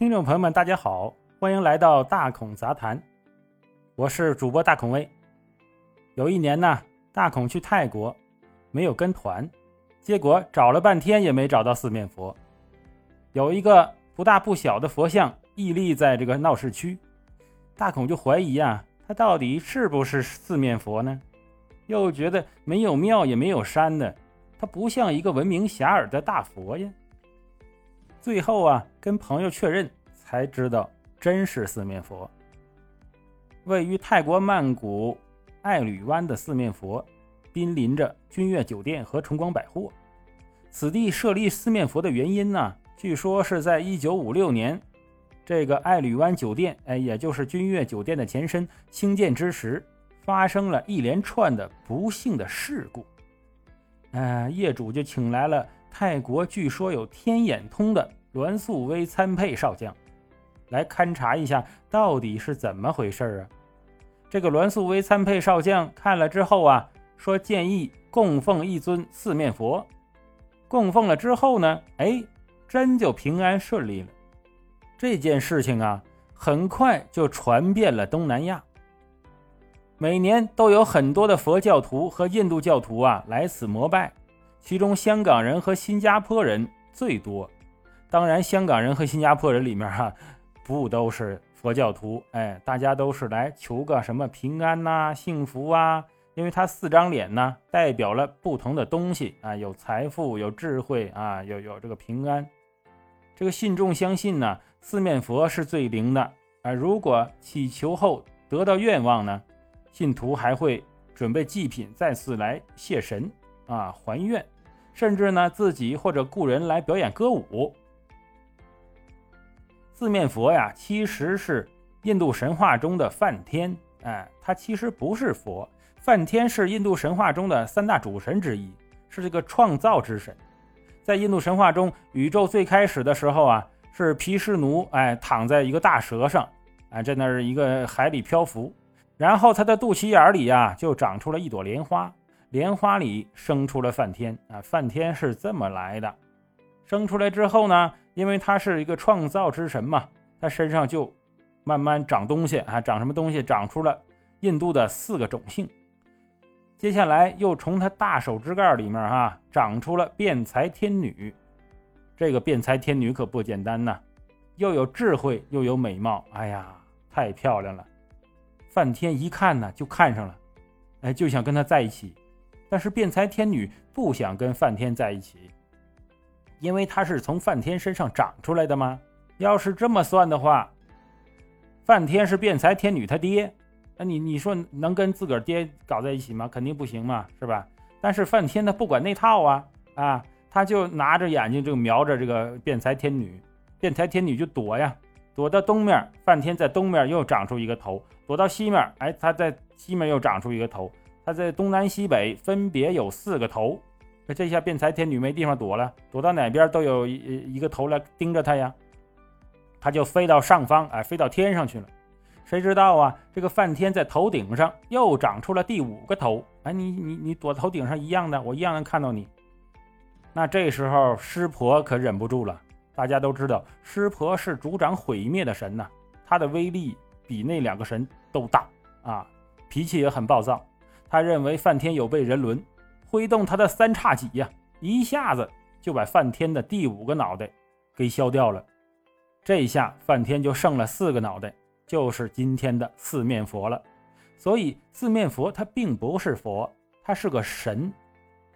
听众朋友们，大家好，欢迎来到大孔杂谈，我是主播大孔威。有一年呢，大孔去泰国，没有跟团，结果找了半天也没找到四面佛。有一个不大不小的佛像屹立在这个闹市区，大孔就怀疑啊，他到底是不是四面佛呢？又觉得没有庙也没有山的，他不像一个闻名遐迩的大佛呀。最后啊，跟朋友确认才知道，真是四面佛。位于泰国曼谷爱侣湾的四面佛，濒临着君悦酒店和崇光百货。此地设立四面佛的原因呢？据说是在一九五六年，这个爱侣湾酒店，哎，也就是君悦酒店的前身兴建之时，发生了一连串的不幸的事故。呃，业主就请来了泰国据说有天眼通的栾素威参配少将，来勘察一下到底是怎么回事啊？这个栾素威参配少将看了之后啊，说建议供奉一尊四面佛。供奉了之后呢，哎。真就平安顺利了。这件事情啊，很快就传遍了东南亚。每年都有很多的佛教徒和印度教徒啊来此膜拜，其中香港人和新加坡人最多。当然，香港人和新加坡人里面哈，不都是佛教徒？哎，大家都是来求个什么平安呐、幸福啊。因为他四张脸呢，代表了不同的东西啊，有财富，有智慧啊，有有这个平安。这个信众相信呢，四面佛是最灵的啊。如果祈求后得到愿望呢，信徒还会准备祭品再次来谢神啊还愿，甚至呢自己或者雇人来表演歌舞。四面佛呀，其实是印度神话中的梵天，哎，他其实不是佛。梵天是印度神话中的三大主神之一，是这个创造之神。在印度神话中，宇宙最开始的时候啊，是毗湿奴哎躺在一个大蛇上，哎在那儿一个海里漂浮，然后他的肚脐眼里呀就长出了一朵莲花，莲花里生出了梵天啊，梵天是这么来的。生出来之后呢，因为他是一个创造之神嘛，他身上就慢慢长东西啊，长什么东西？长出了印度的四个种姓。接下来又从他大手指盖里面哈长出了辩才天女，这个辩才天女可不简单呐，又有智慧又有美貌，哎呀，太漂亮了！梵天一看呢就看上了，哎，就想跟他在一起。但是辩才天女不想跟梵天在一起，因为他是从梵天身上长出来的吗？要是这么算的话，梵天是辩才天女他爹。那你你说能跟自个儿爹搞在一起吗？肯定不行嘛，是吧？但是梵天他不管那套啊啊，他就拿着眼睛就瞄着这个辩才天女，辩才天女就躲呀，躲到东面，梵天在东面又长出一个头，躲到西面，哎，他在西面又长出一个头，他在东南西北分别有四个头，这下辩才天女没地方躲了，躲到哪边都有一一个头来盯着她呀，她就飞到上方，哎，飞到天上去了。谁知道啊？这个梵天在头顶上又长出了第五个头。哎，你你你躲头顶上一样的，我一样能看到你。那这时候湿婆可忍不住了。大家都知道，湿婆是主掌毁灭的神呐，他的威力比那两个神都大啊，脾气也很暴躁。他认为梵天有悖人伦，挥动他的三叉戟呀，一下子就把梵天的第五个脑袋给削掉了。这一下梵天就剩了四个脑袋。就是今天的四面佛了，所以四面佛它并不是佛，它是个神，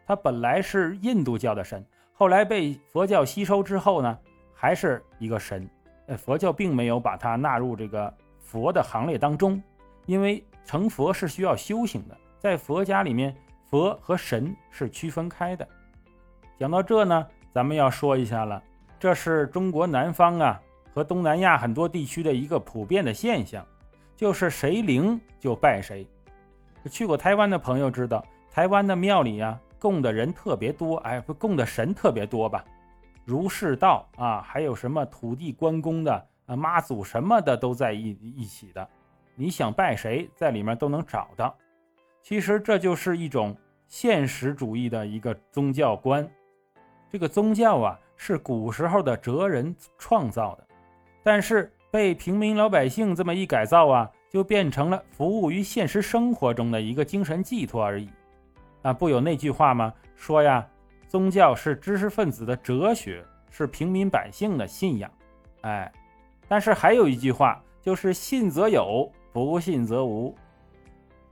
它本来是印度教的神，后来被佛教吸收之后呢，还是一个神。呃，佛教并没有把它纳入这个佛的行列当中，因为成佛是需要修行的，在佛家里面，佛和神是区分开的。讲到这呢，咱们要说一下了，这是中国南方啊。和东南亚很多地区的一个普遍的现象，就是谁灵就拜谁。去过台湾的朋友知道，台湾的庙里啊，供的人特别多，哎，供的神特别多吧？儒释道啊，还有什么土地关公的啊、妈祖什么的都在一一起的。你想拜谁，在里面都能找到。其实这就是一种现实主义的一个宗教观。这个宗教啊，是古时候的哲人创造的。但是被平民老百姓这么一改造啊，就变成了服务于现实生活中的一个精神寄托而已。啊，不有那句话吗？说呀，宗教是知识分子的哲学，是平民百姓的信仰。哎，但是还有一句话，就是信则有，不信则无。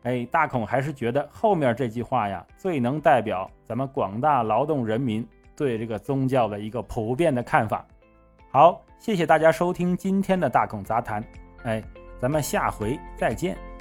哎，大孔还是觉得后面这句话呀，最能代表咱们广大劳动人民对这个宗教的一个普遍的看法。好，谢谢大家收听今天的大孔杂谈。哎，咱们下回再见。